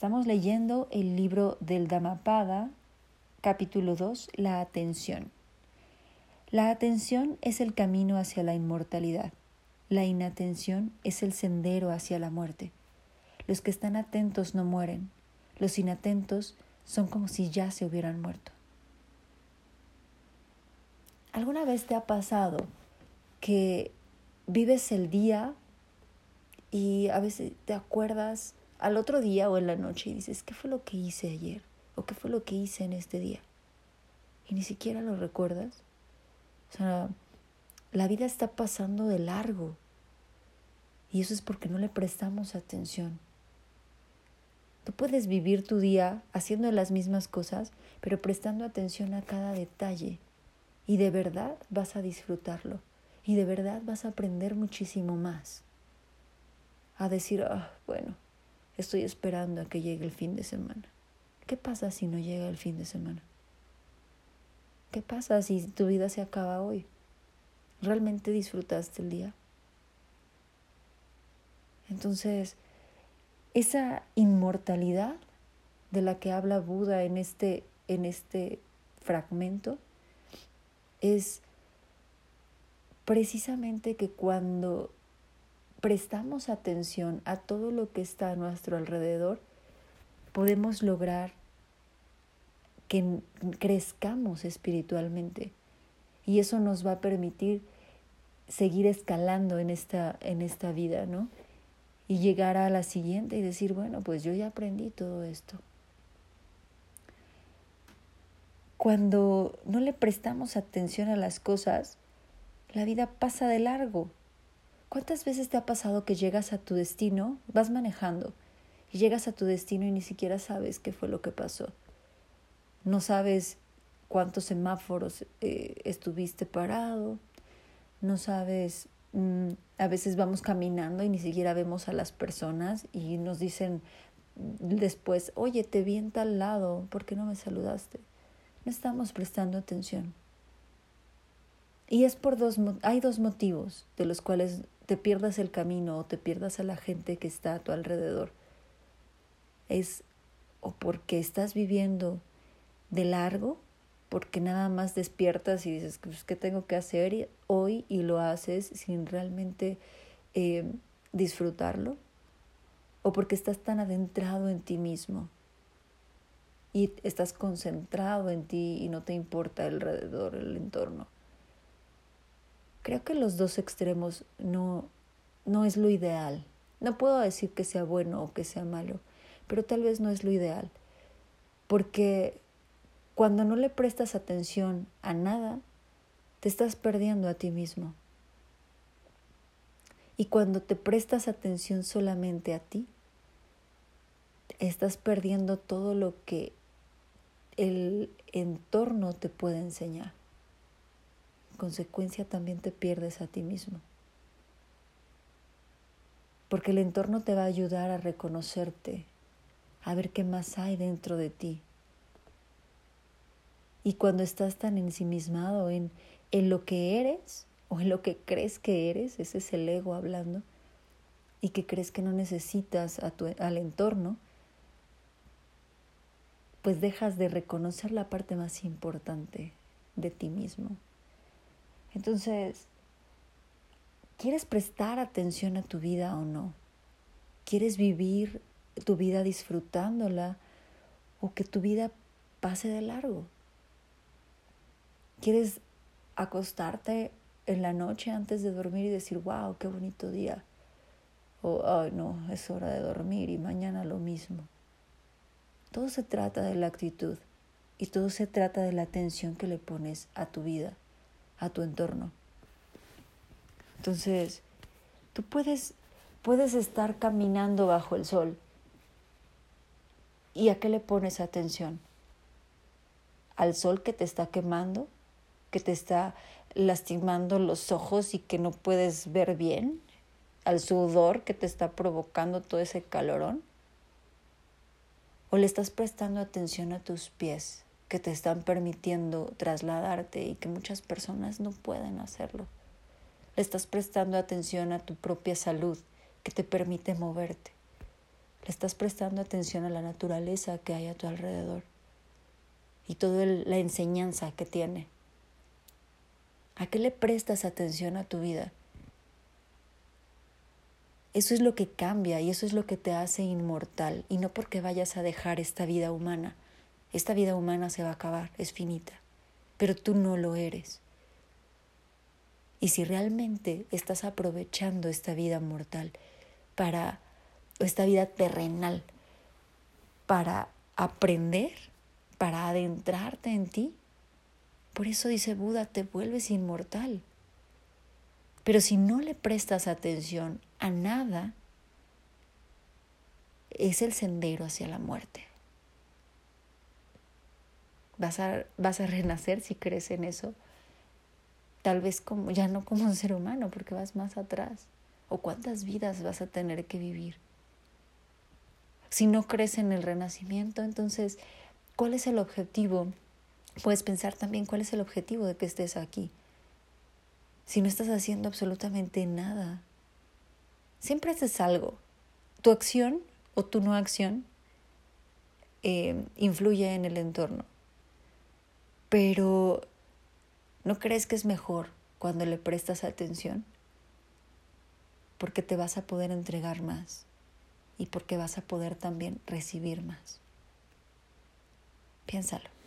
Estamos leyendo el libro del Dhammapada, capítulo 2, la atención. La atención es el camino hacia la inmortalidad. La inatención es el sendero hacia la muerte. Los que están atentos no mueren. Los inatentos son como si ya se hubieran muerto. ¿Alguna vez te ha pasado que vives el día y a veces te acuerdas al otro día o en la noche y dices, ¿qué fue lo que hice ayer? ¿O qué fue lo que hice en este día? Y ni siquiera lo recuerdas. O sea, la vida está pasando de largo. Y eso es porque no le prestamos atención. Tú puedes vivir tu día haciendo las mismas cosas, pero prestando atención a cada detalle. Y de verdad vas a disfrutarlo. Y de verdad vas a aprender muchísimo más. A decir, ah, bueno, estoy esperando a que llegue el fin de semana. ¿Qué pasa si no llega el fin de semana? ¿Qué pasa si tu vida se acaba hoy? ¿Realmente disfrutaste el día? Entonces, esa inmortalidad de la que habla Buda en este, en este fragmento es precisamente que cuando prestamos atención a todo lo que está a nuestro alrededor, podemos lograr que crezcamos espiritualmente. Y eso nos va a permitir seguir escalando en esta, en esta vida, ¿no? Y llegar a la siguiente y decir, bueno, pues yo ya aprendí todo esto. Cuando no le prestamos atención a las cosas, la vida pasa de largo. ¿Cuántas veces te ha pasado que llegas a tu destino, vas manejando y llegas a tu destino y ni siquiera sabes qué fue lo que pasó? No sabes cuántos semáforos eh, estuviste parado, no sabes, mm, a veces vamos caminando y ni siquiera vemos a las personas y nos dicen después, oye, te vi en tal lado, ¿por qué no me saludaste? No estamos prestando atención. Y es por dos, hay dos motivos de los cuales te pierdas el camino o te pierdas a la gente que está a tu alrededor. Es o porque estás viviendo de largo, porque nada más despiertas y dices, pues, ¿qué tengo que hacer hoy? Y lo haces sin realmente eh, disfrutarlo. O porque estás tan adentrado en ti mismo y estás concentrado en ti y no te importa alrededor, el entorno. Creo que los dos extremos no, no es lo ideal. No puedo decir que sea bueno o que sea malo, pero tal vez no es lo ideal. Porque cuando no le prestas atención a nada, te estás perdiendo a ti mismo. Y cuando te prestas atención solamente a ti, estás perdiendo todo lo que el entorno te puede enseñar consecuencia también te pierdes a ti mismo. Porque el entorno te va a ayudar a reconocerte, a ver qué más hay dentro de ti. Y cuando estás tan ensimismado en, en lo que eres o en lo que crees que eres, ese es el ego hablando, y que crees que no necesitas a tu, al entorno, pues dejas de reconocer la parte más importante de ti mismo. Entonces, ¿quieres prestar atención a tu vida o no? ¿Quieres vivir tu vida disfrutándola o que tu vida pase de largo? ¿Quieres acostarte en la noche antes de dormir y decir, wow, qué bonito día? O, ay, no, es hora de dormir y mañana lo mismo. Todo se trata de la actitud y todo se trata de la atención que le pones a tu vida a tu entorno. Entonces, tú puedes, puedes estar caminando bajo el sol. ¿Y a qué le pones atención? ¿Al sol que te está quemando? ¿Que te está lastimando los ojos y que no puedes ver bien? ¿Al sudor que te está provocando todo ese calorón? ¿O le estás prestando atención a tus pies? Que te están permitiendo trasladarte y que muchas personas no pueden hacerlo. Le estás prestando atención a tu propia salud que te permite moverte. Le estás prestando atención a la naturaleza que hay a tu alrededor y toda la enseñanza que tiene. ¿A qué le prestas atención a tu vida? Eso es lo que cambia y eso es lo que te hace inmortal y no porque vayas a dejar esta vida humana. Esta vida humana se va a acabar, es finita, pero tú no lo eres. Y si realmente estás aprovechando esta vida mortal para, esta vida terrenal, para aprender, para adentrarte en ti, por eso dice Buda, te vuelves inmortal. Pero si no le prestas atención a nada, es el sendero hacia la muerte. Vas a, vas a renacer si crees en eso. Tal vez como, ya no como un ser humano, porque vas más atrás. ¿O cuántas vidas vas a tener que vivir? Si no crees en el renacimiento, entonces, ¿cuál es el objetivo? Puedes pensar también cuál es el objetivo de que estés aquí si no estás haciendo absolutamente nada? Siempre haces algo. Tu acción o tu no acción eh, influye en el entorno. Pero ¿no crees que es mejor cuando le prestas atención? Porque te vas a poder entregar más y porque vas a poder también recibir más. Piénsalo.